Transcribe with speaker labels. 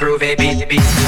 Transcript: Speaker 1: groovy eh, beat beat